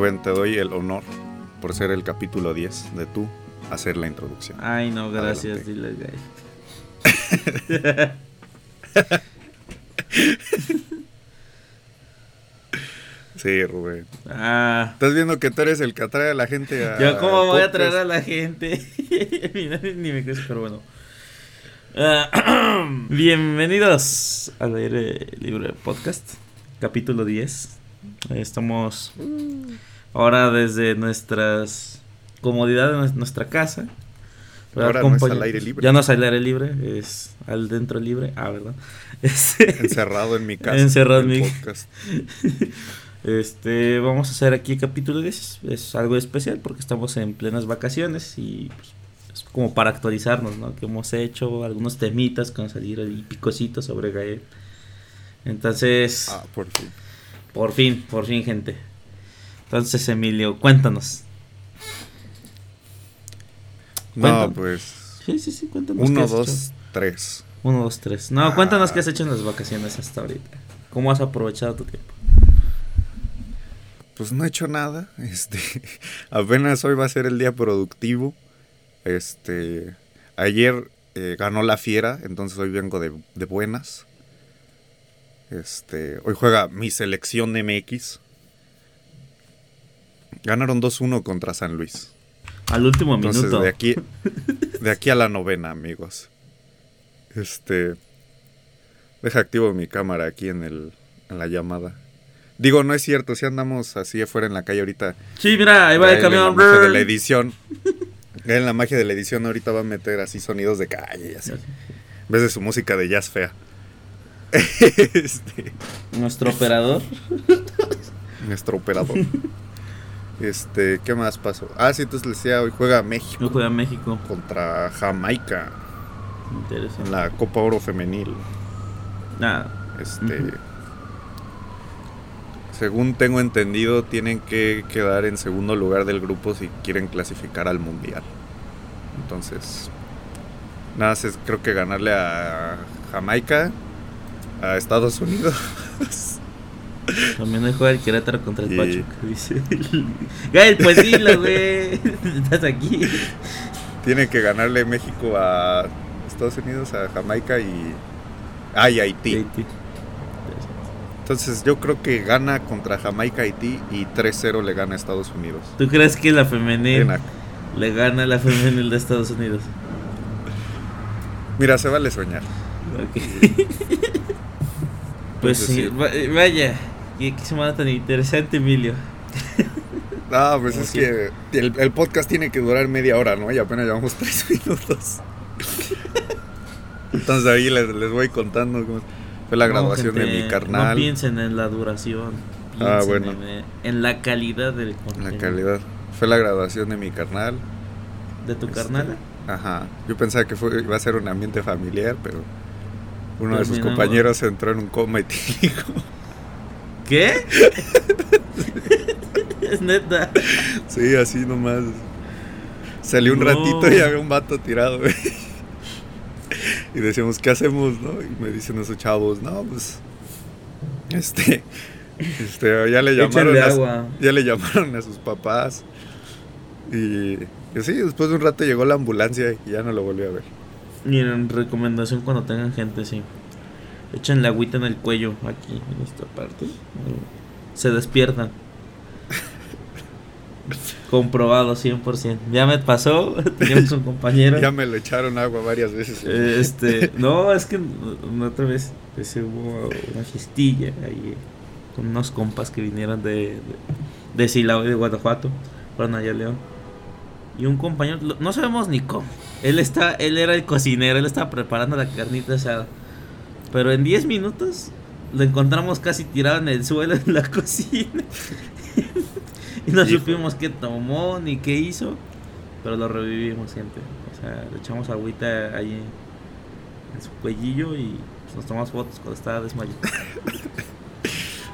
Rubén, te doy el honor por ser el capítulo 10 de tú hacer la introducción. Ay, no, gracias, dile. Sí, Rubén. Ah, Estás viendo que tú eres el que atrae a la gente a. yo cómo voy a traer a la gente. Ni me crees, pero bueno. Ah, bienvenidos al aire libre podcast, capítulo 10. Estamos ahora desde nuestras comodidades de nuestra casa. Ahora no es al aire libre. Ya no es al aire libre, es al dentro libre. Ah, ¿verdad? Este- Encerrado en mi casa. Encerrado en mi- podcast. Este, vamos a hacer aquí capítulo 10. Es algo especial porque estamos en plenas vacaciones y pues, es como para actualizarnos, ¿no? Que hemos hecho algunos temitas con salir ahí picositos sobre Gael. Entonces, Ah, por fin. por fin, por fin, gente. Entonces, Emilio, cuéntanos. No, Cuéntanos. pues. Sí, sí, sí, cuéntanos. Uno, dos, hecho. tres. Uno, dos, tres. No, cuéntanos Ah. qué has hecho en las vacaciones hasta ahorita. ¿Cómo has aprovechado tu tiempo? Pues no he hecho nada. Este. Apenas hoy va a ser el día productivo. Este. Ayer eh, ganó la fiera, entonces hoy vengo de, de buenas. Este. Hoy juega mi selección MX. Ganaron 2-1 contra San Luis. Al último Entonces, minuto. de aquí, de aquí a la novena, amigos. Este. Deja activo mi cámara aquí en, el, en la llamada. Digo, no es cierto, si andamos así afuera en la calle ahorita. Sí, mira, ahí va el camión. La magia de la edición. En la magia de la edición ahorita va a meter así sonidos de calle y así. En vez de su música de jazz fea. Este, Nuestro operador. nuestro operador. Este, ¿qué más pasó? Ah, sí, entonces les decía, hoy juega México No juega México. contra Jamaica. Interesante. en la Copa Oro Femenil. Ah, Este. Según tengo entendido, tienen que quedar en segundo lugar del grupo si quieren clasificar al Mundial. Entonces, nada, es creo que ganarle a Jamaica, a Estados Unidos. también hoy juega el Querétaro contra el Pachuca, dice. Gael, pues dilo, güey. Estás aquí. Tiene que ganarle México a Estados Unidos, a Jamaica y, ah, y Haití. Haití. Entonces yo creo que gana contra Jamaica, Haití y 3-0 le gana a Estados Unidos. ¿Tú crees que la femenil le gana a la femenil de Estados Unidos? Mira, se vale soñar. Ok. pues Entonces, sí, sí. va- vaya. Qué, qué semana tan interesante, Emilio. No, pues Como es que el, el podcast tiene que durar media hora, ¿no? Y apenas llevamos tres minutos. Entonces ahí les, les voy contando cómo fue la No, graduación de mi carnal. No piensen en la duración. Ah, piensen bueno. En, en la calidad del la contenido. calidad. Fue la graduación de mi carnal. ¿De tu Este, carnal? Ajá. Yo pensaba que fue, iba a ser un ambiente familiar, pero uno de sus compañeros entró en un coma etílico. ¿Qué? es neta. Sí, así nomás. Salió un No. ratito y había un vato tirado, güey. Y decíamos, ¿qué hacemos, no? Y me dicen esos chavos, no, pues. Este. Este, ya le llamaron. A, agua. ya le llamaron a sus papás. Y. y sí, después de un rato llegó la ambulancia y ya no lo volví a ver. Miren, recomendación cuando tengan gente, sí. Echen la agüita en el cuello, aquí, en esta parte. Se despiertan. Comprobado 100%. Ya me pasó, teníamos un compañero. Ya me lo echaron agua varias veces. Eh, Este, no, es que otra vez ese hubo una fiestilla ahí con unos compas que vinieron de, de, de Silao y de Guanajuato, fueron allá a León. Y un compañero, no sabemos ni cómo. Él está, él era el cocinero, él estaba preparando la carnita asada. Pero en 10 minutos lo encontramos casi tirado en el suelo en la cocina. y no Hijo. supimos qué tomó ni qué hizo. Pero lo revivimos, gente. O sea, le echamos agüita ahí en su cuellillo y pues, nos tomamos fotos cuando estaba desmayado.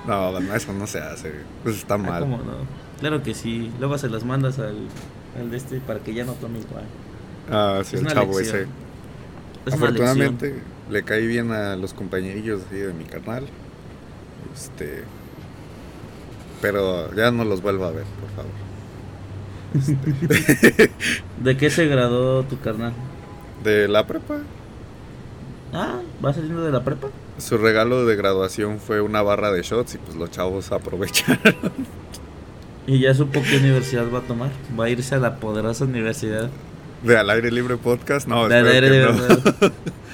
No, no, eso no se hace. Pues está Ah, mal. ¿cómo no? Claro que sí. Luego se las mandas al, al de este para que ya no tome igual. Ah, sí, Es el chavo lección. ese. Es. Afortunadamente le caí bien a los compañerillos así de mi carnal. Este. Pero ya no los vuelvo a ver, por favor. ¿De qué se graduó tu carnal? De la prepa. Ah, ¿va saliendo de la prepa? Su regalo de graduación fue una barra de shots y pues los chavos aprovecharon. ¿Y ya supo qué universidad va a tomar? ¿Va a irse a la poderosa universidad? ¿De Al Aire Libre Podcast? No, De al aire libre, no.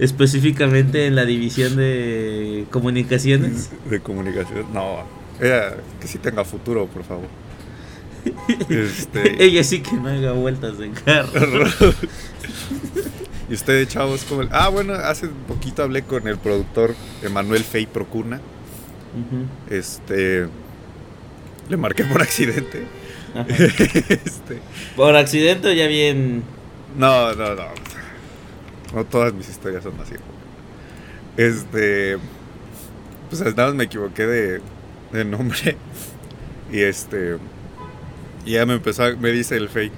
Específicamente en la división de comunicaciones. De comunicación. No, ella que sí tenga futuro, por favor. Este, Ella sí que no haga vueltas en carro. y ustedes, chavos, ¿cómo? Ah, bueno, hace poquito hablé con el productor Emanuel Fey Procuna. Este. Le marqué por accidente. Este, Por accidente o ya bien. no, no, no. No todas mis historias son así. Este. Pues nada más me equivoqué de, de nombre. Y este. Y ya me empezó a, me dice el Fey.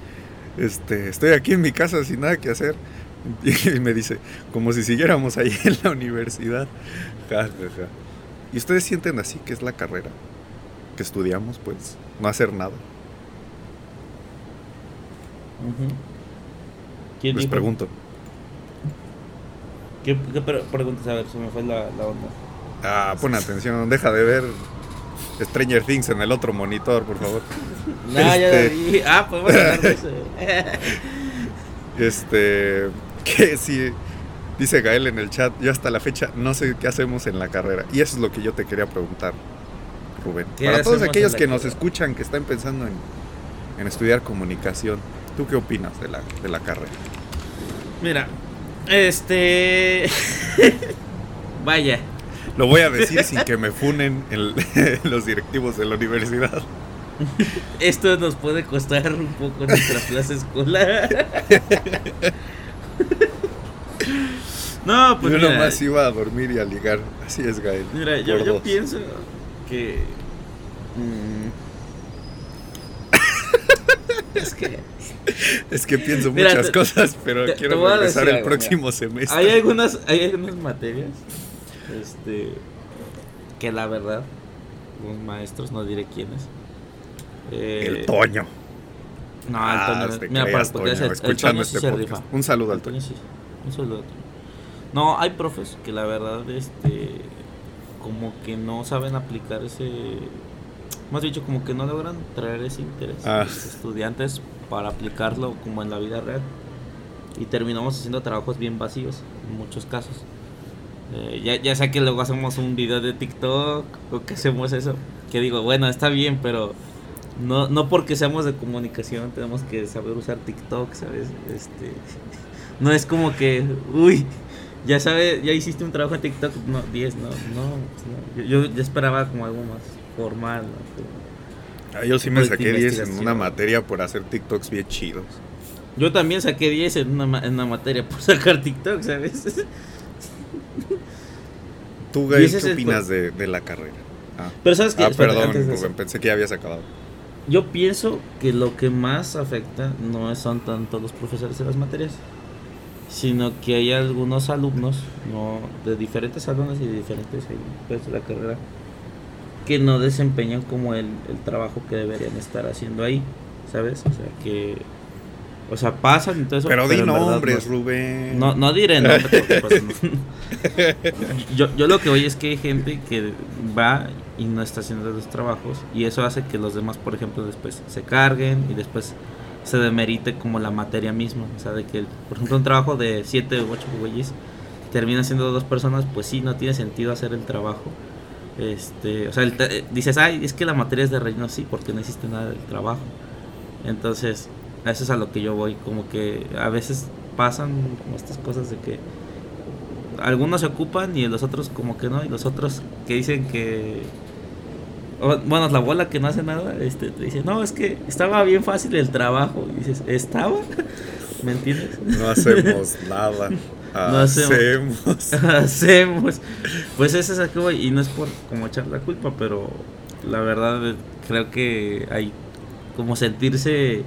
Este, estoy aquí en mi casa sin nada que hacer. Y me dice, como si siguiéramos ahí en la universidad. Ja, ja, ja. ¿Y ustedes sienten así que es la carrera? Que estudiamos, pues, no hacer nada. Ujú. ¿Quién Les dijo? pregunto. ¿Qué, qué pre- preguntas? A ver, se me fue la, la onda. Ah, pon atención, deja de ver Stranger Things en el otro monitor, por favor. No, ya Este- lo vi. Ah, podemos hablar de eso. Este, que si dice Gael en el chat, yo hasta la fecha no sé qué hacemos en la carrera. Y eso es lo que yo te quería preguntar, Rubén. ¿Qué Para todos aquellos que nos escuchan, que están pensando en, en estudiar comunicación, ¿tú qué opinas de la, de la carrera? Mira, este. Vaya. Lo voy a decir sin que me funen el- los directivos de la universidad. Esto nos puede costar un poco nuestra plaza escolar. No, pues yo mira, nomás iba a dormir y a ligar. Así es, Gael. mira, yo, pienso que. mm, es que Es que pienso Mira, muchas te- cosas, pero te- te quiero a regresar el algo, próximo semestre. hay algunas, hay algunas materias, este, que la verdad, los maestros, no diré quiénes. eh, El Toño. No, Ah, el Toño. te Mira, para- Toño, el escuchando Toño este sí podcast. Un saludo al El Toño Toño. sí. Un saludo al Toño. No, hay profes que la verdad, este, como que no saben aplicar ese, más dicho, como que no logran traer ese interés Ah. a los estudiantes para aplicarlo como en la vida real. Y terminamos haciendo trabajos bien vacíos en muchos casos. Eh, ya, ya sea que luego hacemos un video de TikTok o que hacemos eso. Que digo, bueno, está bien, pero no, no porque seamos de comunicación tenemos que saber usar TikTok, ¿sabes? Este, no es como que, uy, ya sabes, ya hiciste un trabajo en TikTok, no, 10, no, no, no. Yo, yo esperaba como algo más formal, ¿no? Ah, yo sí me de saqué 10 en una materia por hacer TikToks bien chidos. Yo también saqué 10 en una, en una materia por sacar TikTok, ¿sabes? ¿Tú, Y Gael, ese es qué opinas de, de la carrera? Ah, Pero sabes que Ah, perdón, de pensé que ya habías acabado. Yo pienso que lo que más afecta no son tanto los profesores de las materias, sino que hay algunos alumnos, no de diferentes salones y de diferentes pues, de la carrera, que no desempeñan como el, el trabajo que deberían estar haciendo ahí, ¿sabes? O sea, que. O sea, pasan y todo eso. Pero di en verdad nombres, no- Rubén. no, no diré nombres porque, pues, yo, yo lo que voy es que hay gente que va y no está haciendo los trabajos y eso hace que los demás, por ejemplo, después se carguen y después se demerite como la materia misma. O sea, de que, por ejemplo, un trabajo de 7 u 8 güeyes termina siendo dos personas, pues sí, no tiene sentido hacer el trabajo. Este, o sea, el te- dices, ay, es que la materia es de relleno, sí, porque no existe nada del trabajo. Entonces, eso es a lo que yo voy, como que a veces pasan como estas cosas de que algunos se ocupan y los otros como que no, y los otros que dicen que... bueno, la bola que no hace nada, este, te dice, no, es que estaba bien fácil el trabajo. Y dices, ¿estaba? ¿Me entiendes? No hacemos nada. No hacemos. hacemos. Pues eso es a que voy, y no es por como echar la culpa, pero la verdad eh, creo que hay como sentirse,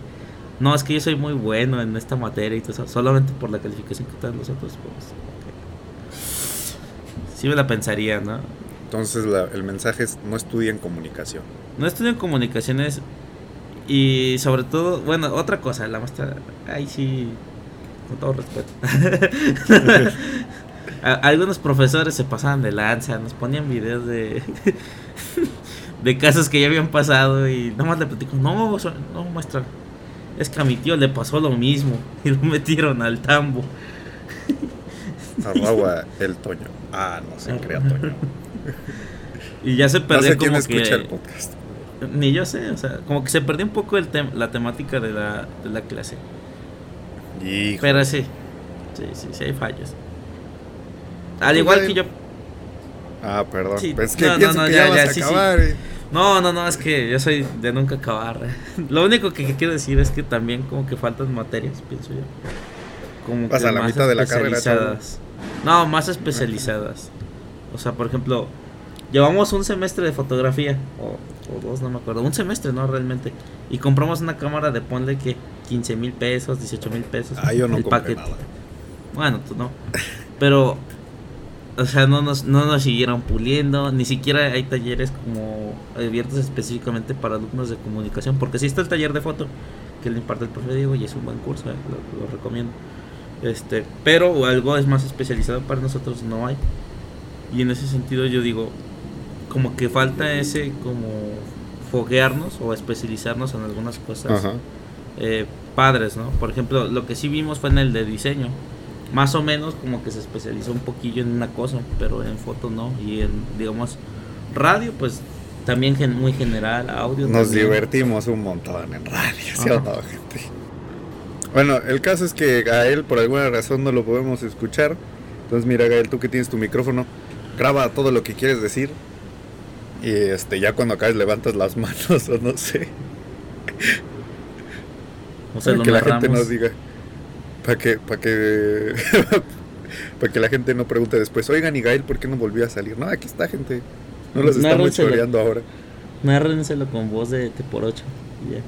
no, es que yo soy muy bueno en esta materia y todo eso, solamente por la calificación que te dan los otros, pues sí me la pensaría, ¿no? Entonces la- el mensaje es no estudien comunicación. No estudian comunicaciones y sobre todo, bueno, otra cosa, la maestra, ay sí, con todo respeto. Algunos profesores se pasaban de lanza, nos ponían videos de de casos que ya habían pasado y nomás le platico, no, no maestra, es que a mi tío le pasó lo mismo y lo metieron al tambo. Arroba el Toño. Ah, no se crea Toño. Y ya se No perdió sé quién como escucha que el podcast. ni yo sé, o sea, como que se perdió un poco el tem- la temática de la, de la clase. Hijo. Pero sí, sí, sí, sí hay fallos. Al igual que yo. Ah, perdón. Sí, Pues es que no, no, no, que ya, ya, sí. eh. No, no, no, es que yo soy de nunca acabar. Lo único que quiero decir es que también como que faltan materias, pienso yo. Como que la más mitad de la carrera. No, más especializadas. O sea, por ejemplo, llevamos un semestre de fotografía, o, o dos, no me acuerdo. Un semestre, ¿no? Realmente. Y compramos una cámara de ponle que 15 mil pesos, 18 mil pesos. Ah, yo no el compré nada. Bueno, tú no. Pero, o sea, no nos, no nos siguieron puliendo. Ni siquiera hay talleres como abiertos específicamente para alumnos de comunicación. Porque sí está el taller de foto que le imparte el profe Diego y es un buen curso, eh, lo, lo recomiendo. Este, pero algo es más especializado para nosotros no hay. Y en ese sentido yo digo, como que falta ese como foguearnos o especializarnos en algunas cosas Ajá. eh, padres, ¿no? Por ejemplo, lo que sí vimos fue en el de diseño. Más o menos como que se especializó un poquillo en una cosa, pero en foto no. Y en, digamos, radio, pues también gen- muy general, audio. Nos también. divertimos un montón en radio, ¿sí o no, gente? Bueno, el caso es que Gael por alguna razón no lo podemos escuchar. Entonces, mira, Gael, tú que tienes tu micrófono, graba todo lo que quieres decir. Y este, ya cuando acabes levantas las manos o no sé. O sea, para que la gente nos diga. Para que, para que, para que la gente no pregunte después, oigan, y Gael, ¿por qué no volvió a salir? No, aquí está, gente. No los estamos choreando ahora. Nárrenselo con voz de T por 8. y ya.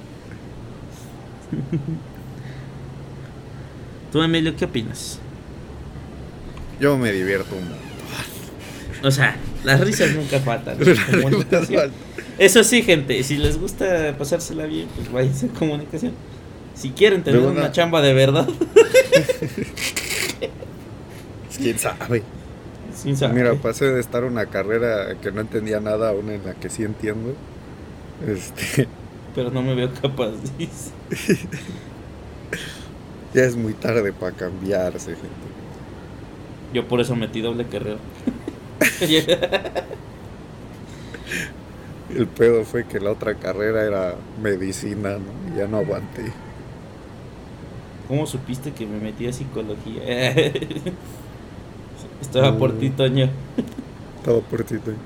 Tú, Emilio, ¿qué opinas? Yo me divierto un. O sea, las risas nunca faltan. comunicación. Eso sí, gente, si les gusta pasársela bien, pues váyanse a comunicación. Si quieren tener una una- chamba de verdad, ¿Quién sabe? Mira, pasé de estar una carrera que no entendía nada a una en la que sí entiendo. Este, Pero no me veo capaz, dice. ya es muy tarde para cambiarse, gente. Yo por eso metí doble carrera. El pedo fue que la otra carrera era medicina, ya no aguanté. ¿Cómo supiste que me metí a psicología? Estaba por Mm. ti, Toño. Todo por ti, Toño.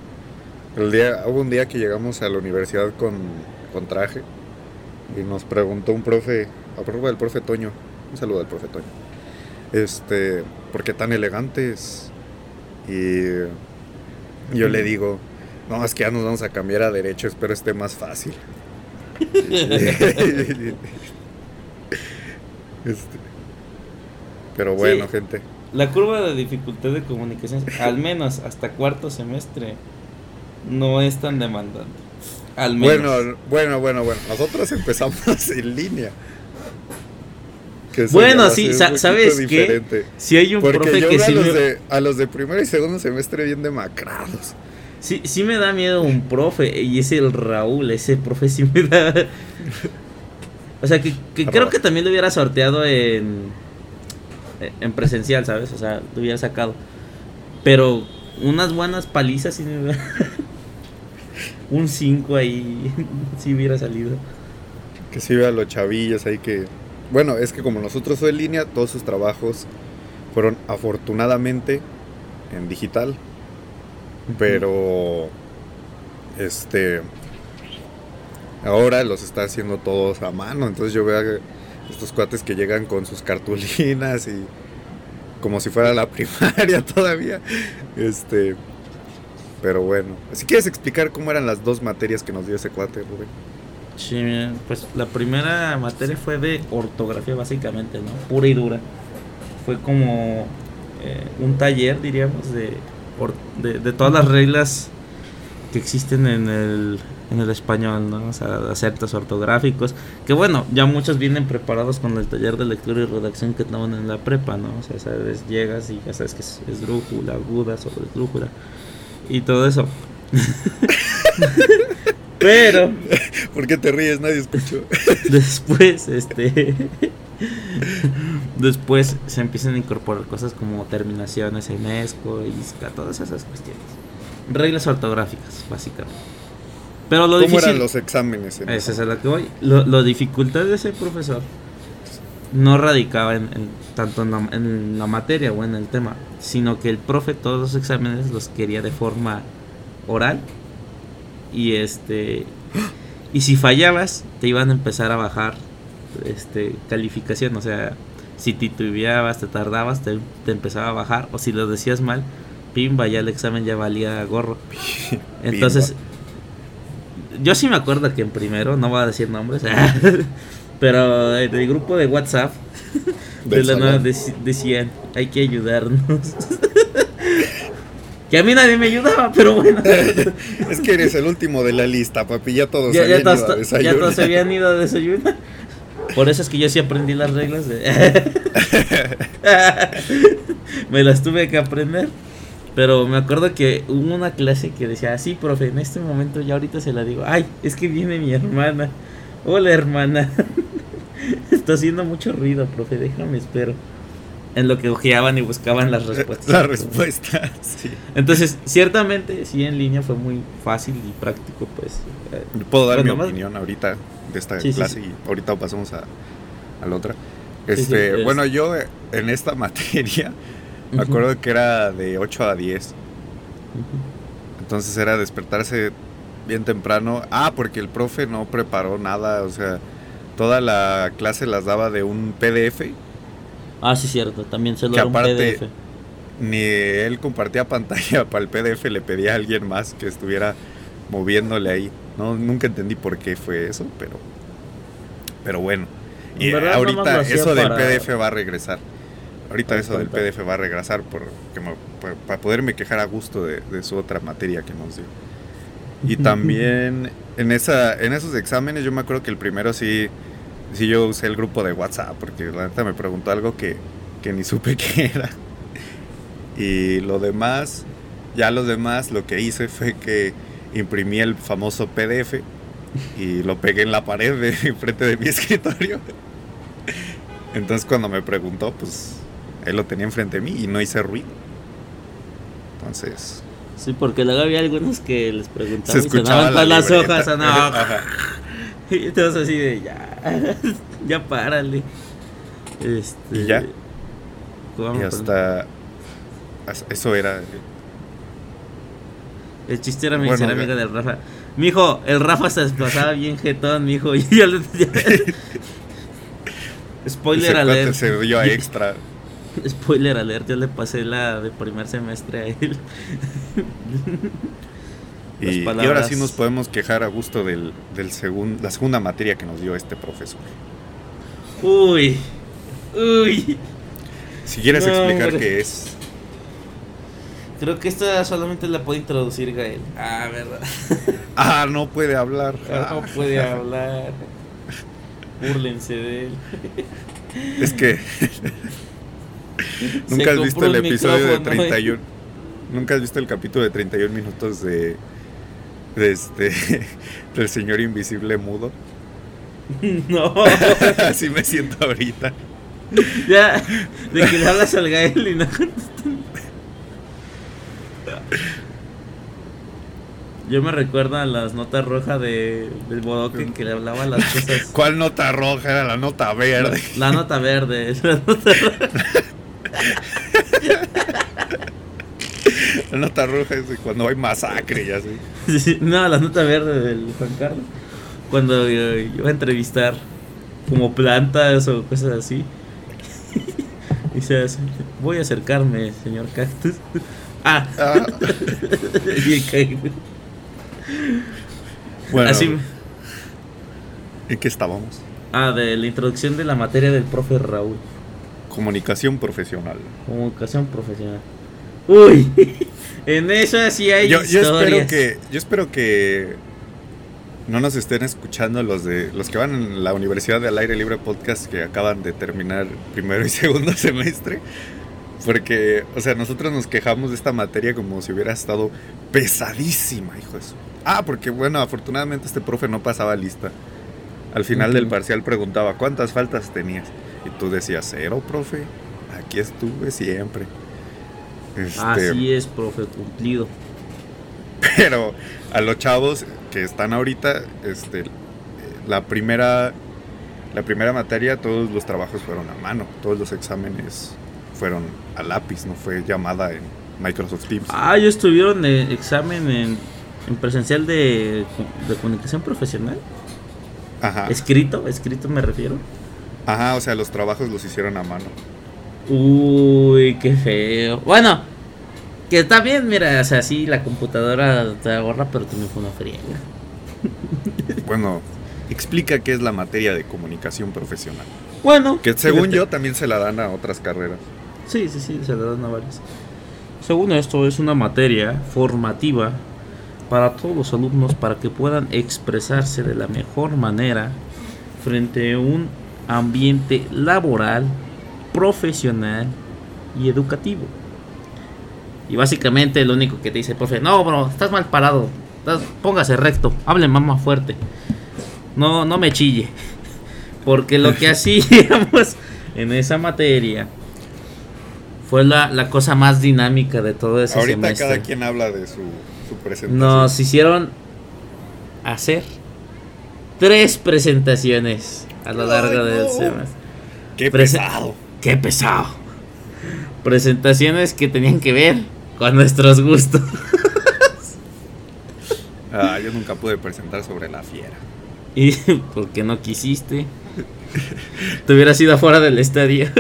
El día, hubo un día que llegamos a la universidad con, con traje y nos preguntó un profe, a prueba del profe Toño, un saludo al profe Toño, este, ¿por qué tan elegantes? Y yo le digo, no, es que ya nos vamos a cambiar a derecho, espero esté más fácil. Este, pero bueno, Sí. gente. La curva de dificultad de comunicación, al menos hasta cuarto semestre, no es tan demandante. Al menos. Bueno, bueno, bueno, bueno. Nosotros empezamos en línea. Que Bueno, sí, ¿sabes qué? si hay un Porque profe yo que veo a los, me, de, a los de primero y segundo semestre bien demacrados. sí, sí me da miedo un profe, y es el Raúl, ese profe sí me da... O sea, que, que creo que también lo hubiera sorteado en, en presencial, ¿sabes? O sea, lo hubiera sacado. Pero unas buenas palizas sí me Un 5 ahí sí hubiera salido. Que sí vea los chavillos ahí que... Bueno, es que como nosotros fue en línea, todos sus trabajos fueron afortunadamente en digital. Pero... Este... Ahora los está haciendo todos a mano. Entonces yo veo a estos cuates que llegan con sus cartulinas y... Como si fuera la primaria todavía. Este... Pero bueno. Si quieres explicar cómo eran las dos materias que nos dio ese cuate, Rubén. Sí, pues la primera materia fue de ortografía básicamente, ¿no? Pura y dura. Fue como eh, un taller, diríamos, de, de, de todas las reglas que existen en el, en el español, ¿no? O sea, acentos ortográficos. Que bueno, ya muchos vienen preparados con el taller de lectura y redacción que toman en la prepa, ¿no? O sea, sabes, llegas y ya sabes que es esdrújula, aguda, sobre esdrújula y todo eso. Pero. ¿Por qué te ríes? Nadie escuchó. después, este. después se empiezan a incorporar cosas como terminaciones en ESCO, ISCA, todas esas cuestiones. Reglas ortográficas, básicamente. Pero lo ¿Cómo difícil. eran los exámenes? en Esa es a la que voy. Lo, lo dificultad de ese profesor no radicaba en, en- tanto en la, en la materia o en el tema, sino que el profe todos los exámenes los quería de forma oral y este y si fallabas te iban a empezar a bajar este calificación, o sea, si titubeabas, te tardabas, te, te empezaba a bajar o si lo decías mal, pimba, ya el examen ya valía gorro. Entonces, yo sí me acuerdo que en primero, no voy a decir nombres, pero en el grupo de WhatsApp de la nada dec- decían, hay que ayudarnos. que a mí nadie me ayudaba, pero bueno. Es que eres el último de la lista, papi. Ya todos ya, ya habían ido todos, a ya desayunar. todos se habían ido a desayunar. Por eso es que yo sí aprendí las reglas de... me las tuve que aprender. Pero me acuerdo que hubo una clase que decía, sí, profe, en este momento ya ahorita se la digo. Ay, es que viene mi hermana. Hola, hermana. Está haciendo mucho ruido, profe, déjame espero. En lo que ojeaban y buscaban las respuestas. La respuesta, sí. Entonces, ciertamente, sí, en línea fue muy fácil y práctico, pues. eh, Puedo dar Bueno, mi más- opinión ahorita de esta Sí, clase sí. y ahorita pasamos a, a la otra. Este, es- bueno, yo en esta materia me acuerdo que era de 8 a 10. ujú. Entonces era despertarse bien temprano. Ah, porque el profe no preparó nada, o sea, toda la clase las daba de un PDF. Ah, sí, cierto. También se lo Que era un aparte- PDF. Ni él compartía pantalla para el PDF, le pedía a alguien más que estuviera moviéndole ahí. No, nunca entendí por qué fue eso, pero, pero bueno. Y verdad, lo ahorita eso del PDF va a regresar. Ahorita eso del. PDF va a regresar por, que me- para poderme quejar a gusto de, de su otra materia que nos dio. Y también en esa en esos exámenes yo me acuerdo que el primero sí sí yo usé el grupo de WhatsApp porque la neta me preguntó algo que, que ni supe qué era. Y lo demás, ya los demás lo que hice fue que imprimí el famoso PDF y lo pegué en la pared de enfrente de mi escritorio. Entonces cuando me preguntó, pues él lo tenía enfrente de mí y no hice ruido. Entonces, Sí, porque luego había algunos que les preguntaban se y escuchaba sonaban la con las hojas, no. Y todos así de ya, ya párale. Este, Y ya. ¿cómo Y hasta as- eso era El chiste era mi Bueno, ser ya. amigo del Rafa. Mijo, el Rafa se desplazaba bien jetón, mijo. Y yo le Spoiler alert. se dio a extra. Spoiler alert, yo le pasé la de primer semestre a él. Y, ahora sí nos podemos quejar a gusto del, del segun- la segunda materia que nos dio este profesor. Uy, uy. Si quieres No, explicar hombre. qué es. Creo que esta solamente la puede introducir Gael. Ah, verdad. Ah, no puede hablar. No Ah, puede hablar. Búrlense de él. Es que Se nunca has visto el episodio de micrófono, ¿eh? 31. Nunca has visto el capítulo de 31 minutos de este del señor invisible mudo. No, Así me siento ahorita. ya. De que le hablas al Gael y no Yo me recuerdo a las notas rojas de, del Bodoque que le hablaba las cosas. ¿Cuál nota roja? Era la nota verde. La nota verde. La nota roja. La nota roja es cuando hay masacre y así. Sí, No, la nota verde del Juan Carlos. Cuando eh, iba a entrevistar como plantas o cosas así. Y se hace, voy a acercarme, señor Cactus. Ah, Ah, bueno, Así, ¿en qué estábamos? ah, de la introducción de la materia del profe Raúl. Comunicación profesional. Comunicación profesional. Uy, En eso sí hay yo, yo espero que yo espero que no nos estén escuchando los de los que van en la Universidad del Aire Libre Podcast que acaban de terminar primero y segundo semestre. Porque, o sea, nosotros nos quejamos de esta materia como si hubiera estado pesadísima, hijo de su- Ah, porque bueno, afortunadamente este profe no pasaba lista. Al final del parcial preguntaba, ¿cuántas faltas tenías? Y tú decías, cero, profe. Aquí estuve siempre. Este, Así es, profe, cumplido. pero a los chavos que están ahorita, este, eh, la primera, la primera materia, todos los trabajos fueron a mano, todos los exámenes fueron a lápiz, no fue llamada en Microsoft Teams. Ah, yo estuvieron en examen en, en presencial de, de comunicación profesional. Ajá, Escrito, escrito me refiero. ajá, o sea, los trabajos los hicieron a mano. Uy, qué feo. Bueno, que está bien, mira, o sea, sí, la computadora te ahorra, pero también fue una friega. Bueno, explica qué es la materia de comunicación profesional. Bueno, Que según fíjate. yo también se la dan a otras carreras. Sí, sí, sí, se le dan a varios. Según esto, es una materia formativa para todos los alumnos para que puedan expresarse de la mejor manera frente a un ambiente laboral, profesional y educativo. Y básicamente lo único que te dice, profe, no, bro, estás mal parado, estás- póngase recto, hable más, más fuerte, no, no me chille. Porque lo que hacíamos en esa materia fue la, la cosa más dinámica de todo ese Ahorita semestre. cada quien habla de su, su presentación. Nos hicieron hacer tres presentaciones a lo largo Ay, del no. semestre. Qué Prese- pesado. ¡Qué pesado! Presentaciones que tenían que ver con nuestros gustos. Ah, yo nunca pude presentar sobre la fiera. Y porque no quisiste. Te hubieras ido afuera del estadio.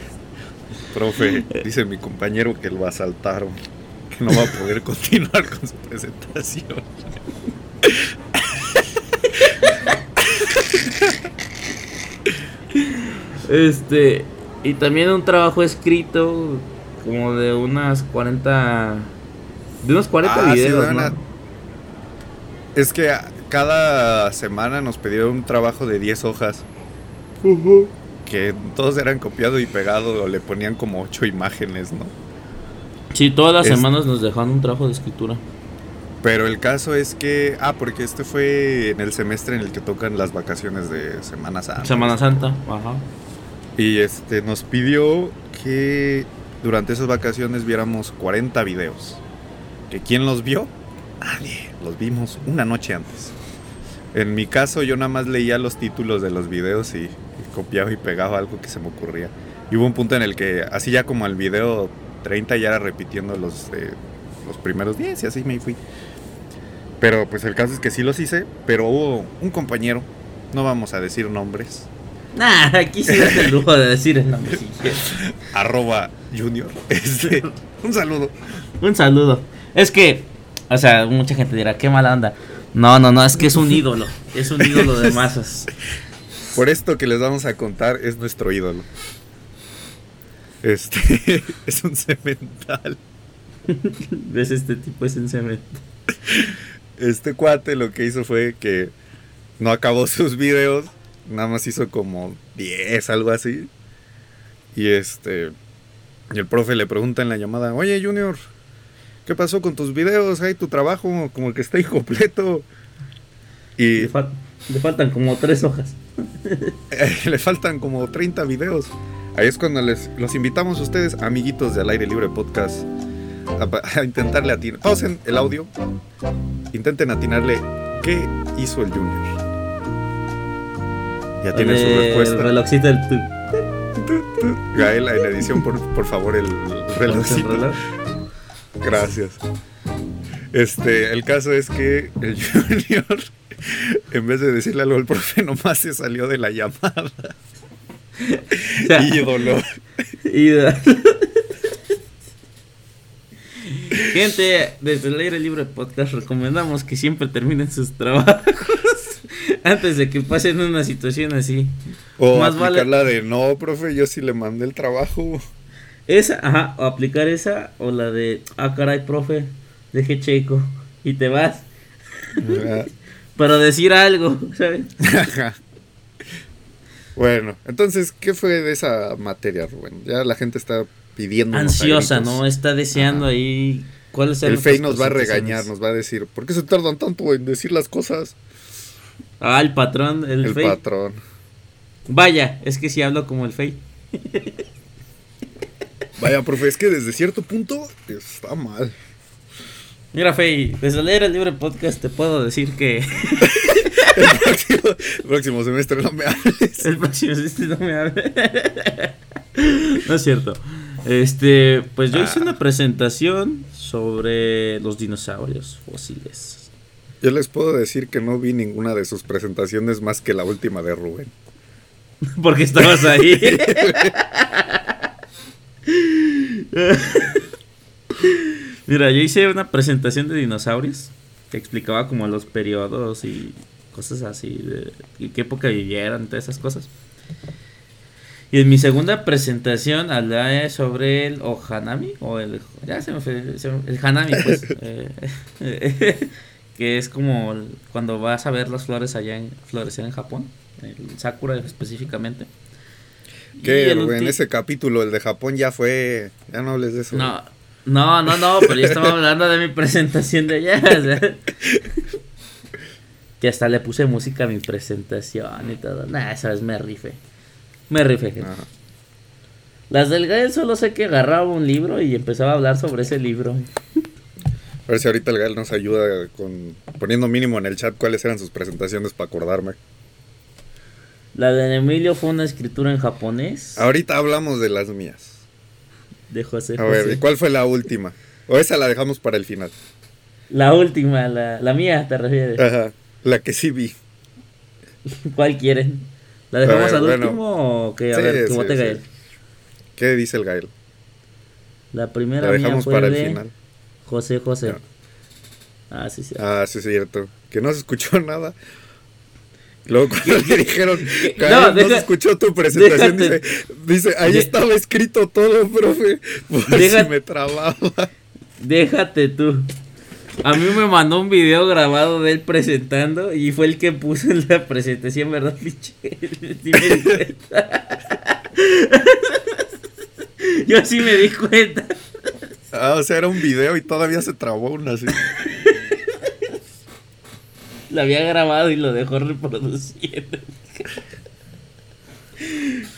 Profe, dice mi compañero que lo asaltaron, que no va a poder continuar con su presentación. Este, y también un trabajo escrito como de unas 40 de unos 40 Ah, videos, ¿no? Es que cada semana nos pidieron un trabajo de 10 hojas, que todos eran copiado y pegado, o le ponían como 8 imágenes, ¿no? Sí, todas las Es- semanas nos dejaron un trabajo de escritura. Pero el caso es que, ah, porque este fue en el semestre en el que tocan las vacaciones de Semana Santa. Semana Santa, ajá. Y este nos pidió que durante esas vacaciones viéramos 40 videos. ¿Que quién los vio? Nadie. Los vimos una noche antes. En mi caso yo nada más leía los títulos de los videos y, y copiaba y pegaba algo que se me ocurría. Y hubo un punto en el que así ya como al video 30 ya era repitiendo los, eh, los primeros 10 y así me fui. Pero pues el caso es que sí los hice, pero hubo un compañero, no vamos a decir nombres, Nah, aquí sí das el lujo de decir el nombre si quieres. arroba junior. Este, un saludo. Un saludo. Es que, o sea, mucha gente dirá, qué mala onda. No, no, no, es que es un ídolo. Es un ídolo de masas. Por esto que les vamos a contar es nuestro ídolo. Este es un cemental. ¿Ves este tipo es en cemento? Este cuate lo que hizo fue que no acabó sus videos, nada más hizo como 10, algo así. Y este y el profe le pregunta en la llamada, "Oye, Junior, ¿qué pasó con tus videos? Hay tu trabajo como que está incompleto." Y Le, fal- le faltan como tres hojas. le faltan como 30 videos. Ahí es cuando les los invitamos a ustedes, amiguitos del Aire Libre Podcast, a, a intentarle atinar. Pausen el audio. Intenten atinarle qué hizo el Junior. Ya tienen su El respuesta. relojcito del tu. Gael, en la edición, por, por favor, el relojcito. reloj. Gracias. Este, el caso es que el Junior, en vez de decirle algo al profe, nomás se salió de la llamada. O sea, Ídolo. y- Gente, desde el aire libre podcast recomendamos que siempre terminen sus trabajos antes de que pasen una situación así. O Más aplicar vale- la de no, profe, yo sí le mandé el trabajo. Esa, ajá, o aplicar esa o la de, ah, caray, profe, deje checo y te vas. Para decir algo, ¿sabes? bueno, entonces, ¿qué fue de esa materia, Rubén? Ya la gente está pidiendo. Ansiosa, ¿no? Está deseando ahí. ¿Cuáles El Fey nos va a regañar, nos va a decir, ¿por qué se tardan tanto en decir las cosas? Ah, el patrón, el, el patrón. Vaya, es que si hablo como el Fey. Vaya, profe, es que desde cierto punto está mal. Mira, Fey, desde leer el libre podcast te puedo decir que. el, próximo, semestre no me hables. El próximo semestre no me hables. no es cierto. Este, pues yo hice una ah. presentación sobre los dinosaurios fósiles. Yo les puedo decir que no vi ninguna de sus presentaciones más que la última de Rubén. Porque estabas ahí. Mira, yo hice una presentación de dinosaurios que explicaba como los periodos y cosas así, de, qué época vivieron, todas esas cosas. Y en mi segunda presentación hablé sobre el Ohanami, o el, ya se me fue, el Hanami, pues, eh, que es como cuando vas a ver las flores allá en, florecer en Japón, el Sakura específicamente. Que en ese capítulo, el de Japón ya fue, ya no hables de eso. No, no, no, no, pero yo estaba hablando de mi presentación de allá. que hasta le puse música a mi presentación y todo. Nah, esa vez me rife. Me rife. Las del Gael solo sé que agarraba un libro y empezaba a hablar sobre ese libro. A ver si ahorita el Gael nos ayuda con poniendo mínimo en el chat cuáles eran sus presentaciones para acordarme. La de Emilio fue una escritura en japonés. Ahorita hablamos de las mías. De José. A ver, ¿cuál fue la última? O esa la dejamos para el final. La última, la, la mía, te refieres. Ajá, la que sí vi. ¿Cuál quieren? ¿La dejamos al último o que a ver, que vote Gael? ¿Qué dice el Gael? La primera la dejamos para el final. José José. Ah, sí, cierto. Ah, sí, cierto. Que no se escuchó nada. Luego cuando le dijeron, no, no se escuchó tu presentación, dice, dice, ahí estaba escrito todo, profe, por si me trababa. Déjate tú. A mí me mandó un video grabado de él presentando y fue el que puso en la presentación, ¿verdad, pinche? Yo sí me di cuenta. Ah, o sea, era un video y todavía se trabó una así. Lo había grabado y lo dejó reproduciendo.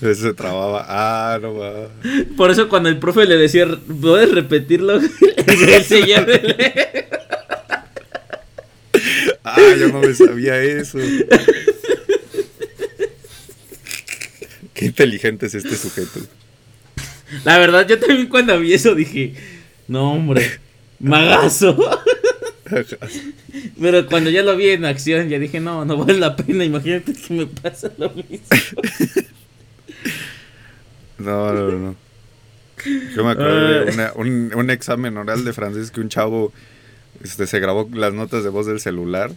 Se trababa. Ah, no va. Por eso cuando el profe le decía, ¿puedes repetirlo? Él seguía Ah, yo no me sabía eso. Qué inteligente es este sujeto. La verdad, yo también cuando vi eso dije, no hombre, magazo. Pero cuando ya lo vi en acción, ya dije, no, no vale la pena, imagínate que me pasa lo mismo. No, no, no. Yo me acuerdo de un, un, examen oral de francés que un chavo este, se grabó las notas de voz del celular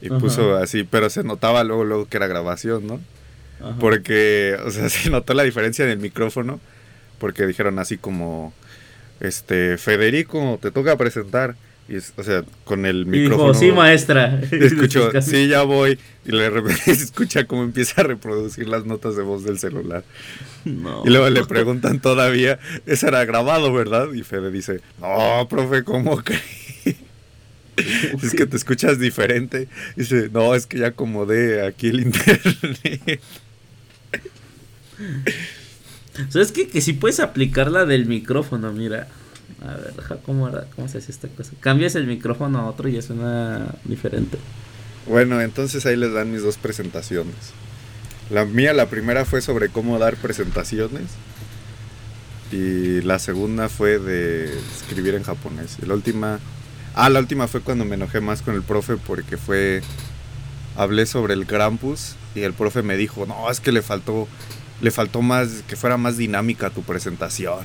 y puso así, pero se notaba luego, luego que era grabación, ¿no? Porque, o sea, se notó la diferencia en el micrófono, porque dijeron así como, este, Federico, te toca presentar. Y o sea, con el micrófono. sí, maestra. Escucho, sí, ya voy. Y le se escucha cómo empieza a reproducir las notas de voz del celular. Y luego le preguntan todavía, eso era grabado, ¿verdad? Y Fede dice, no, profe, ¿cómo crees? es que te escuchas diferente. Y dice, no, es que ya acomodé aquí el internet. ¿Sabes qué? Que sí puedes aplicar la del micrófono, mira. A ver, ¿cómo, era? ¿cómo se hace esta cosa? Cambias el micrófono a otro y ya suena diferente. Bueno, entonces ahí les dan mis dos presentaciones. La mía, la primera fue sobre cómo dar presentaciones. Y la segunda fue de escribir en japonés. Y la última. Ah, la última fue cuando me enojé más con el profe porque fue. Hablé sobre el Krampus y el profe me dijo: No, es que le faltó. Le faltó más. Que fuera más dinámica tu presentación.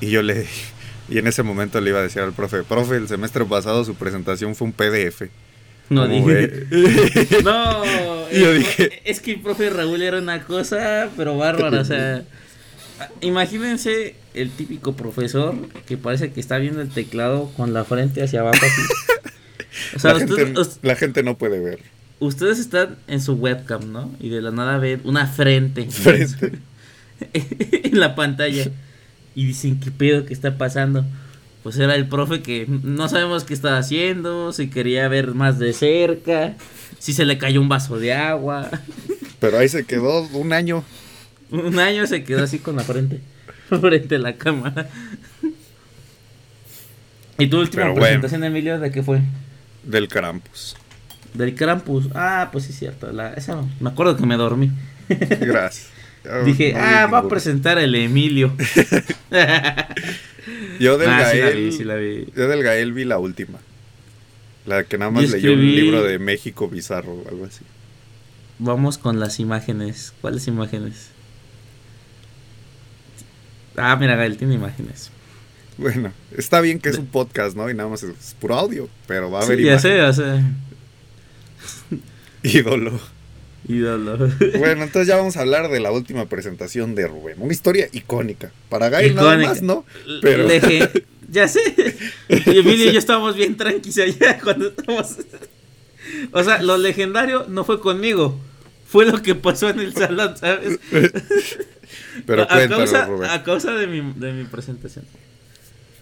Y yo le y en ese momento le iba a decir al profe, profe, el semestre pasado su presentación fue un PDF. No dije. no, yo dije. Es que el profe Raúl era una cosa, pero bárbara, o sea. Imagínense el típico profesor que parece que está viendo el teclado con la frente hacia abajo así. O sea, la, gente, la gente no puede ver. Ustedes están en su webcam, ¿no? Y de la nada ven una frente. Frente. en la pantalla. Y dicen, ¿qué pedo que está pasando? Pues era el profe que no sabemos qué estaba haciendo, si quería ver más de cerca, si se le cayó un vaso de agua. Pero ahí se quedó un año. Un año se quedó así con la frente, frente a la cámara. ¿Y tu última presentación, Emilio, de qué fue? Del Krampus. Del Krampus. Ah, pues sí, es cierto. La, esa, me acuerdo que me dormí. Gracias. Dije, ah, va a presentar el Emilio. yo del ah, Gael. Yo del Gael vi la última. La que nada más leyó un libro de México bizarro o algo así. Vamos con las imágenes. ¿Cuáles imágenes? Ah, mira, Gael tiene imágenes. Bueno, está bien que es un podcast, ¿no? Y nada más es puro audio, pero va a haber sí, imágenes. Ya sé, ya sé. Ídolo. Ídolo. Bueno, entonces ya vamos a hablar de la última presentación de Rubén. Una historia icónica. Para Gael nada más, ¿no? Pero... ya sé. Y Emilio y yo estábamos bien tranquilos allá cuando estábamos... O sea, lo legendario no fue conmigo. Fue lo que pasó en el salón, ¿sabes? Pero a, causa, a causa de mi, de mi presentación.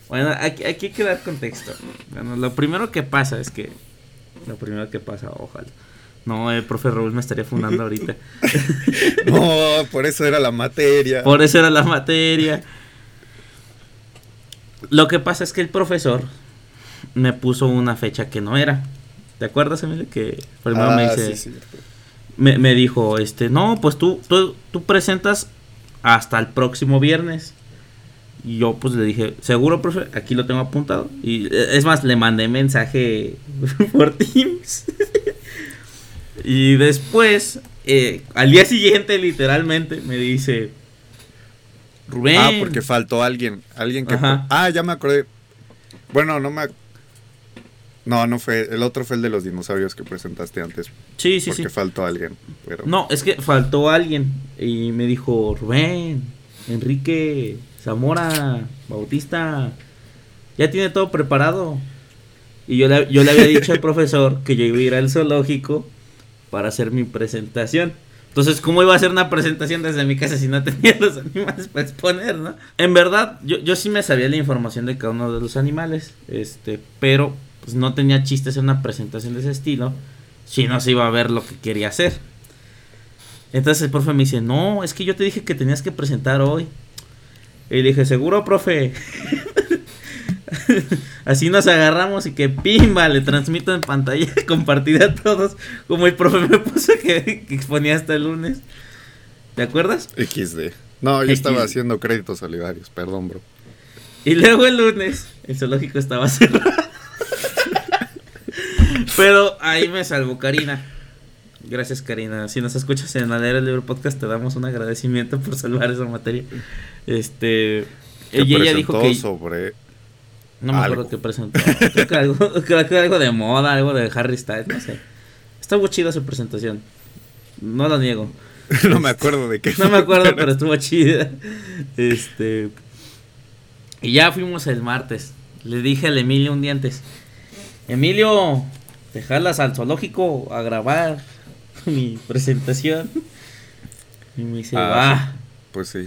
Bueno, aquí, aquí hay que dar contexto. Bueno, lo primero que pasa es que... Lo primero que pasa, ojalá no, el profe Raúl me estaría fundando ahorita. no, por eso era la materia. Por eso era la materia. Lo que pasa es que el profesor me puso una fecha que no era. ¿Te acuerdas, Emilio? Que primero me ah, dice. me, me, dijo, este, no, pues tú, tú, tú presentas hasta el próximo viernes. Y yo pues le dije, seguro, profe, aquí lo tengo apuntado. Y es más, le mandé mensaje por Teams. Y después, eh, al día siguiente, literalmente, me dice, Rubén. Ah, porque faltó alguien. Alguien que. Ah, ya me acordé. Bueno, no me. No, no fue. El otro fue el de los dinosaurios que presentaste antes. Sí, sí, porque faltó alguien. Pero... No, es que faltó alguien. Y me dijo, Rubén, Enrique, Zamora, Bautista. Ya tiene todo preparado. Y yo le, yo le había dicho al profesor que yo iba a ir al zoológico para hacer mi presentación. Entonces, ¿cómo iba a hacer una presentación desde mi casa si no tenía los animales para exponer, no? En verdad, yo, yo sí me sabía la información de cada uno de los animales, este, pero pues, no tenía chistes en una presentación de ese estilo si no se iba a ver lo que quería hacer. Entonces el profe me dice, no, es que yo te dije que tenías que presentar hoy. Y le dije, seguro, profe. Así nos agarramos y que pimba, le transmito en pantalla compartida a todos. Como el profe me puso que, exponía hasta el lunes. ¿Te acuerdas? XD. No, yo estaba haciendo créditos solidarios, perdón, bro. Y luego el lunes, el zoológico estaba cerrado. Pero ahí me salvó Karina. Gracias, Karina. Si nos escuchas en Alera el Libro Podcast, te damos un agradecimiento por salvar esa materia. Este. ella dijo que. sobre no me acuerdo qué presentó. Creo que, algo, creo que algo de moda, algo de Harry Styles, no sé. Estuvo chida su presentación. No lo niego. no me acuerdo de qué. No me acuerdo, pero estuvo chida. Este. Y ya fuimos el martes. Le dije al Emilio un día antes: Emilio, dejarlas al zoológico a grabar mi presentación. Y me dice: ah, Pues sí.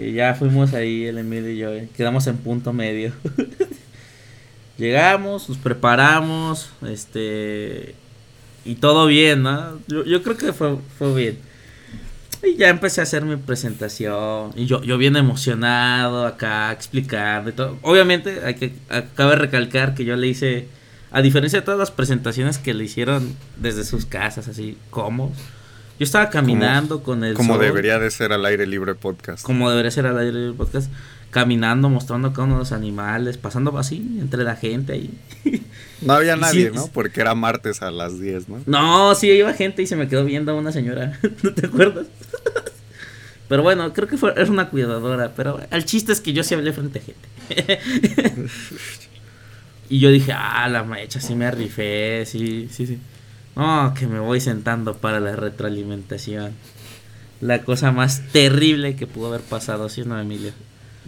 Y ya fuimos ahí, el Emilio y yo, eh, quedamos en punto medio. Llegamos, nos preparamos, este, y todo bien, ¿no? Yo, creo que fue, fue bien. Y ya empecé a hacer mi presentación. Y yo, yo bien emocionado acá, explicando y todo. Obviamente, hay que, de recalcar que yo le hice, a diferencia de todas las presentaciones que le hicieron desde sus casas, así, como yo estaba caminando con el. Como debería de ser al aire libre podcast. Como debería ser al aire libre podcast. Caminando, mostrando cada uno de los animales, pasando así entre la gente ahí. No había nadie, ¿no? Porque era martes a las 10, ¿no? No, sí, iba gente y se me quedó viendo una señora. ¿No te acuerdas? Pero bueno, creo que fue, era una cuidadora. Pero el chiste es que yo sí hablé frente a gente. y yo dije, ah, la mecha, sí me rifé, sí, sí, sí. Oh, que me voy sentando para la retroalimentación. la cosa más terrible que pudo haber pasado, ¿sí o no, Emilio?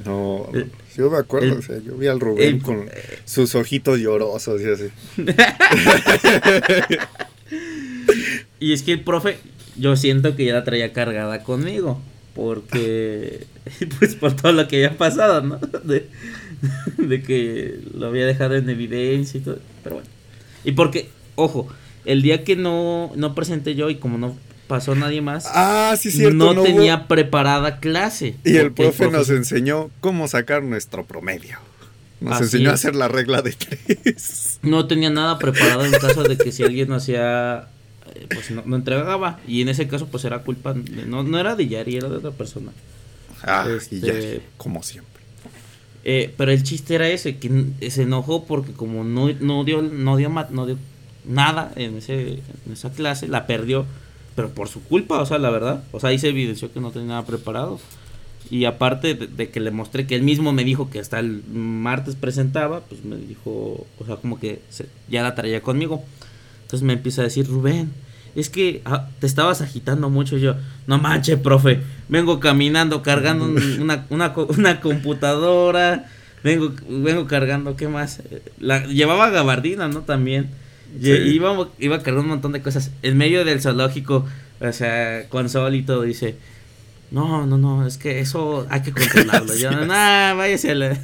No, El- yo me acuerdo, el- o sea, yo vi al Rubén el- con sus ojitos llorosos y así. Y es que el profe, yo siento que ya la traía cargada conmigo. Porque, pues por todo lo que había pasado, ¿no? De, de que lo había dejado en evidencia y todo. Pero bueno. Y porque, ojo, el día que no, no presenté yo y como no pasó nadie más, Ah, sí, cierto. no, tenía preparada clase. Y el profe nos enseñó cómo sacar nuestro promedio. Nos Así enseñó a hacer la regla de tres. no tenía nada preparado en caso de que si alguien no hacía eh, pues no, no entregaba y en ese caso pues era culpa de- no, no era de Yari era de otra persona Ah, Este- y ya, como siempre. Eh, pero el chiste era ese que se enojó porque como no, no dio no dio no dio nada en ese en esa clase la perdió pero por su culpa o sea la verdad o sea ahí se evidenció que no tenía nada preparado y aparte de, de que le mostré que él mismo me dijo que hasta el martes presentaba, pues me dijo, o sea, como que se- ya la traía conmigo. Entonces me empieza a decir, Rubén, es que ah, te estabas agitando mucho. Y yo, no manches, profe, vengo caminando, cargando un- una, una, una computadora, vengo, vengo cargando, ¿qué más? La, llevaba gabardina, ¿no? También. Y- Sí. Iba, iba cargando un montón de cosas. En medio del zoológico, o sea, con sol y todo, dice, no, no, no, es que eso hay que controlarlo. Yo, no, váyase la-".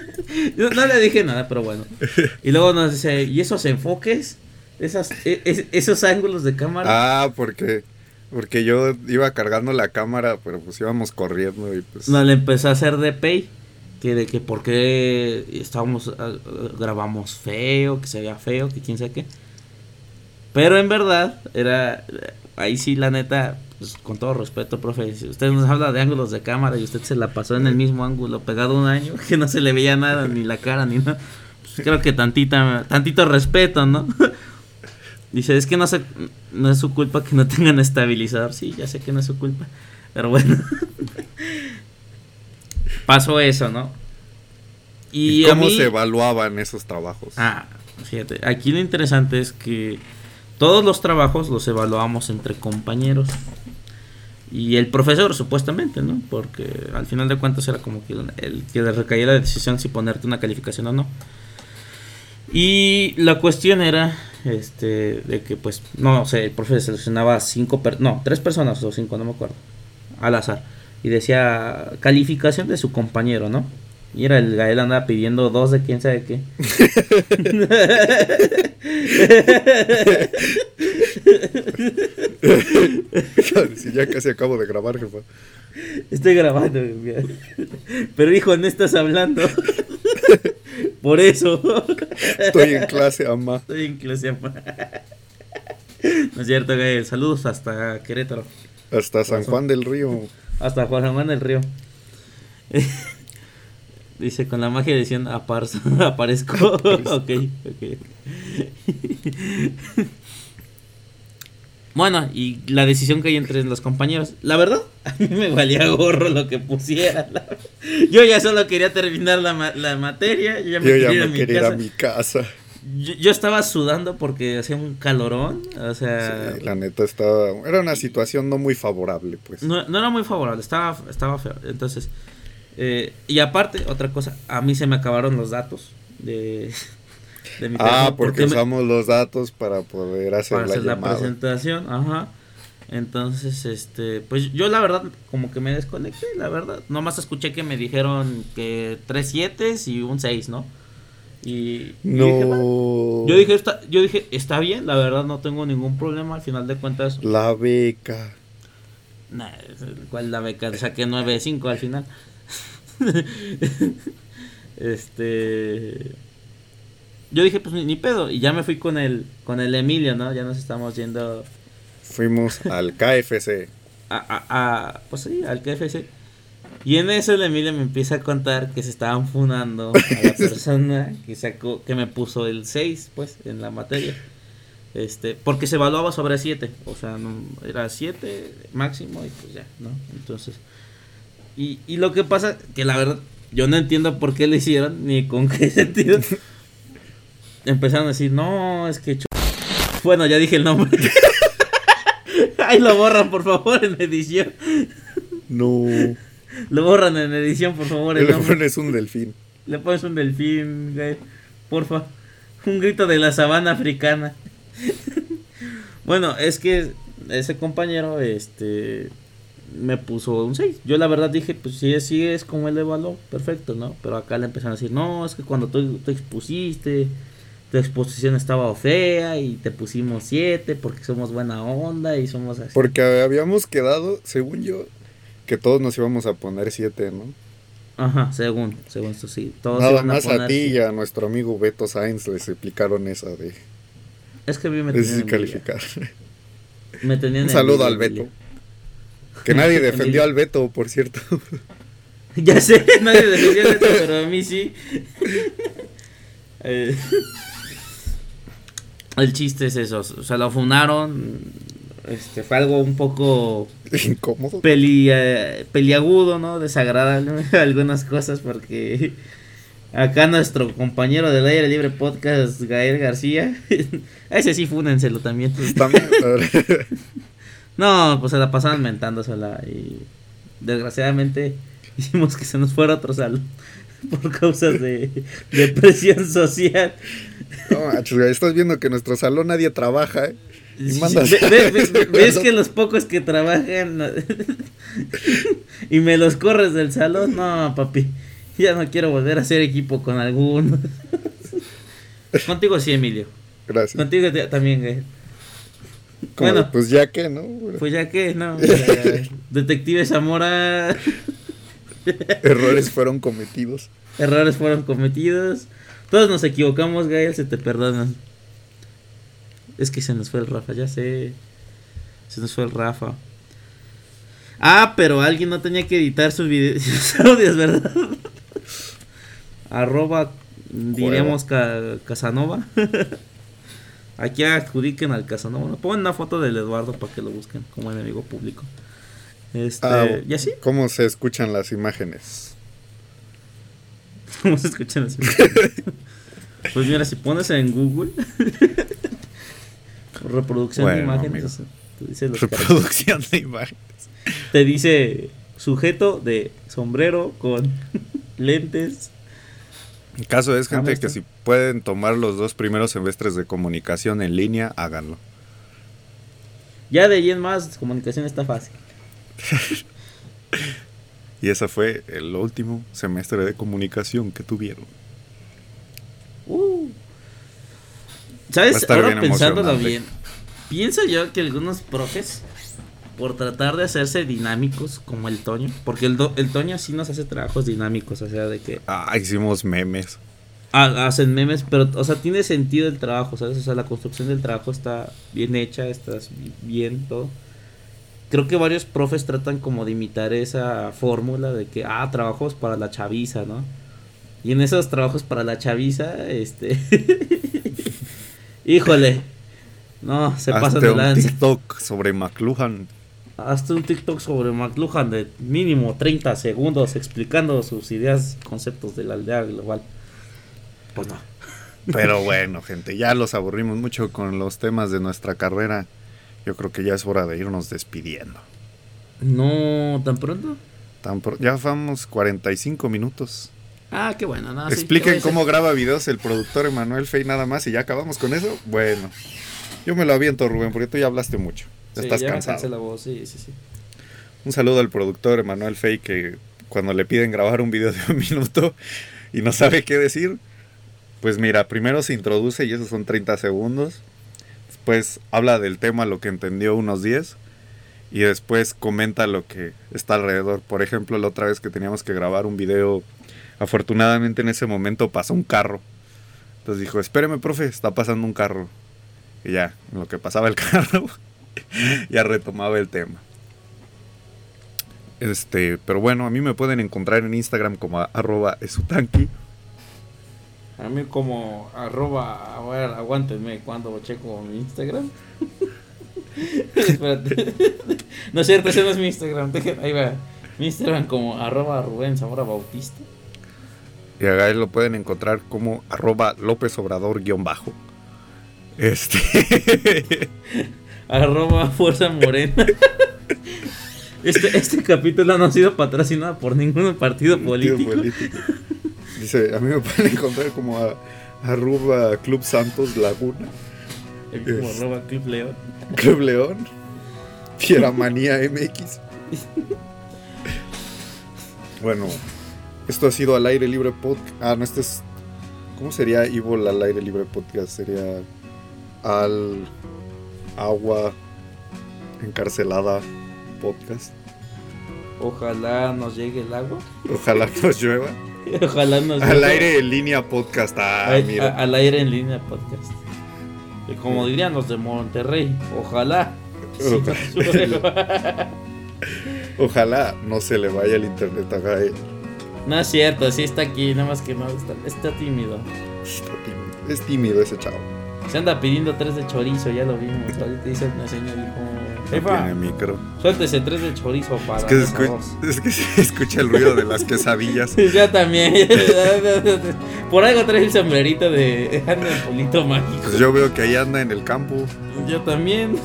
Yo no le dije nada, pero bueno. Y luego nos dice, ¿y esos enfoques? Esas, e- es- esos ángulos de cámara. Ah, porque porque yo iba cargando la cámara, pero pues íbamos corriendo y pues No, le empezó a hacer de pay. Que de que por qué estábamos, ah, grabamos feo, que se veía feo, que quién sabe qué. Pero en verdad, era, ahí sí la neta, pues con todo respeto, profe, si usted nos habla de ángulos de cámara y usted se la pasó en el mismo ángulo pegado un año, que no se le veía nada, ni la cara, ni nada. Pues creo que tantita, tantito respeto, ¿no? Dice, es que no, se, no es su culpa que no tengan estabilizador. Sí, ya sé que no es su culpa. Pero bueno. Pasó eso, ¿no? ¿Y, cómo mí- se evaluaban esos trabajos. Ah, fíjate, aquí lo interesante es que todos los trabajos los evaluamos entre compañeros. Y el profesor, supuestamente, ¿no? Porque al final de cuentas era como que el que le recaía la decisión si ponerte una calificación o no. Y la cuestión era, este, de que pues, no sé, el profesor seleccionaba cinco, per- no, tres personas o cinco, no me acuerdo, al azar. Y decía calificación de su compañero, ¿no? Y era el Gael andaba pidiendo dos de quién sabe qué. si ya casi acabo de grabar, jefa. Estoy grabando, pero hijo, no estás hablando. Por eso. Estoy en clase, ama. Estoy en clase. ama. No es cierto, Gael. Saludos hasta Querétaro. Hasta San Juan del Río. Hasta Juan Juan del Río. Dice, con la magia diciendo, aparzo, aparezco. ok, ok. bueno, y la decisión que hay entre los compañeros. La verdad, a mí me valía gorro lo que pusiera. la- Yo ya solo quería terminar la, ma- la materia. Yo ya me Yo quería ya ir a me mi quería ir casa. a mi casa. Yo, yo estaba sudando porque hacía un calorón. O sea, Sí, la neta estaba. Era una situación no muy favorable, pues. no, no era muy favorable, estaba, estaba feo. Entonces, eh, y aparte, otra cosa, a mí se me acabaron los datos de, de mi ah, porque me- usamos los datos para poder hacer para la hacer la presentación, ajá. Entonces, este, pues yo la verdad como que me desconecté, la verdad. Nomás escuché que me dijeron que tres siete y un 6, ¿no? Y, y dije, "Va". no. yo dije, está, yo dije, está bien, la verdad no tengo ningún problema, al final de cuentas La beca. Nah, ¿cuál la beca? Saqué 9.5 al final. este. Yo dije, pues ni, ni pedo. Y ya me fui con el, con el Emilio, ¿no? Ya nos estamos yendo Fuimos al KFC. a, a, a- pues sí, al KFC. Y en eso el Emilio me empieza a contar que se estaban funando a la persona que sacó, que me puso el 6, pues, en la materia. Este, porque se evaluaba sobre 7, o sea, no, era 7 máximo y pues ya, ¿no? Entonces, y, y lo que pasa, que la verdad, yo no entiendo por qué lo hicieron, ni con qué sentido. Empezaron a decir, no, es que... Ch-". Bueno, ya dije el nombre. Ay, lo borran, por favor, en edición. No. Lo borran en edición, por favor. el Le nombre. pones un delfín. Le pones un delfín, güey. Porfa. Un grito de la sabana africana. bueno, es que ese compañero, este. Me puso un 6. Yo la verdad dije, pues si es, si es como él evaluó, perfecto, ¿no? Pero acá le empezaron a decir, no, es que cuando tú, tú expusiste, tu exposición estaba fea y te pusimos 7 porque somos buena onda y somos así. Porque habíamos quedado, según yo, que todos nos íbamos a poner siete, ¿no? Ajá, según, según esto sí. Todos Nada más a poner ti y a nuestro amigo Beto Sainz les explicaron esa de Es que a mí me tenían descalificar. Me tenían Un saludo al Beto. Que nadie defendió al Beto, por cierto. Ya sé, nadie defendió esto, pero a mí sí. Eh, el chiste es eso, o sea, lo funaron. Este, fue algo un poco Incómodo. peli, eh, peliagudo, ¿no? Desagradable algunas cosas porque acá nuestro compañero del aire libre podcast, Gael García, ese sí fúnenselo también. También, No, pues se la pasaban mentándosela y desgraciadamente hicimos que se nos fuera otro salón por causas de, de presión social. no, manches, estás viendo que en nuestro salón nadie trabaja, ¿eh? Y Sí, mandas- ves que los pocos que trabajan y me los corres del salón, no, papi, ya no quiero volver a hacer equipo con alguno. Contigo sí, Emilio. Gracias. Contigo te- también, güey. Como, bueno. pues ya que, ¿no? Pues ya que, no. Detective Zamora. Errores fueron cometidos. Errores fueron cometidos. Todos nos equivocamos, Gael, se te perdonan. Es que se nos fue el Rafa, ya sé. Se nos fue el Rafa. Ah, pero alguien no tenía que editar sus videos, sus audios, ¿verdad? Arroba, diríamos, ca- Casanova. Aquí adjudiquen al Casanova. ¿no? Pongan una foto del Eduardo para que lo busquen como enemigo público. Este, Ah, ¿y así? ¿Cómo se escuchan las imágenes? ¿Cómo se escuchan así? pues mira, si pones en Google reproducción de imágenes, te dice, los. Reproducción de imágenes. te dice sujeto de sombrero con lentes. El caso es, Ah, gente, que si pueden tomar los dos primeros semestres de comunicación en línea, háganlo. Ya de ahí en más, comunicación está fácil. Y ese fue el último semestre de comunicación que tuvieron. Uh. Va a ¿Sabes? Ahora bien pensándolo bien, pienso yo que algunos profes, por tratar de hacerse dinámicos como el Toño, porque el, do- el Toño sí nos hace trabajos dinámicos, o sea, de que Ah, hicimos memes. ha- hacen memes, pero, o sea, tiene sentido el trabajo, ¿sabes? O sea, la construcción del trabajo está bien hecha, está bien todo. Creo que varios profes tratan como de imitar esa fórmula de que, ah, trabajos para la chaviza, ¿no? Y en esos trabajos para la chaviza, este... Híjole. No, se pasa Hazte de un lanza. TikTok sobre McLuhan. Hazte un TikTok sobre McLuhan de mínimo 30 segundos explicando sus ideas, conceptos de la aldea global. Pues no. Pero bueno, gente, ya los aburrimos mucho con los temas de nuestra carrera. Yo creo que ya es hora de irnos despidiendo. No, tan pronto. Tan pro- ya vamos 45 minutos. Ah, qué bueno, no, Expliquen ¿qué voy a cómo graba videos el productor Emanuel Fey nada más y ya acabamos con eso. Bueno, yo me lo aviento, Rubén, porque tú ya hablaste mucho. Ya Sí, estás ya cansado. cansé la voz, sí, sí, sí. Un saludo al productor Emanuel Fey que cuando le piden grabar un video de un minuto y no sabe qué decir, pues mira, primero se introduce y esos son 30 segundos. Después habla del tema, lo que entendió unos 10. Y después comenta lo que está alrededor. Por ejemplo, la otra vez que teníamos que grabar un video, afortunadamente en ese momento pasó un carro. Entonces dijo, espéreme, profe, está pasando un carro. Y ya, en lo que pasaba el carro, ya retomaba el tema. Este, pero bueno, a mí me pueden encontrar en Instagram como arroba esutanki. A mí como arroba, a aguántenme cuando checo mi Instagram. Espérate. no es cierto, ese no es mi Instagram. Ahí va. Mi Instagram como arroba Rubén Zamora Bautista. Y a Gael lo pueden encontrar como arroba López Obrador guion bajo. Este. Arroba Fuerza Morena. Este, este capítulo no ha sido patrocinado por ningún partido político. político. Dice, a mí me pueden encontrar como a, arroba Club Santos Laguna. Como Es- arroba Club León. Club León. Fieramanía MX. Bueno, esto ha sido al aire libre podcast. Ah, no, este es. ¿Cómo sería Evil al aire libre podcast? Sería al agua encarcelada podcast. Ojalá nos llegue el agua. Ojalá nos llueva. Ojalá nos Al llegue- aire en línea podcast. Ah, Ay, mira. a- al aire en línea podcast. Y como dirían los de Monterrey, ojalá. nos llueva. Ojalá no se le vaya el internet a Gael. No es cierto, sí está aquí, nada más que no está, está tímido. Está tímido. Es tímido ese chavo. Se anda pidiendo tres de chorizo, ya lo vimos. Ahorita dice una señora, dijo, No jefa, tiene micro. suéltese tres de chorizo para Es que, se los escu- dos". es que se escucha el ruido de las quesadillas. Yo también. Por algo trae el sombrerito de anda el polito mágico. Pues yo veo que ahí anda en el campo. Yo también.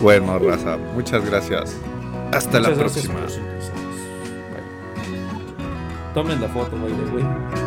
Bueno, raza, muchas gracias. Hasta la Muchas próxima. Tomen la foto, güey.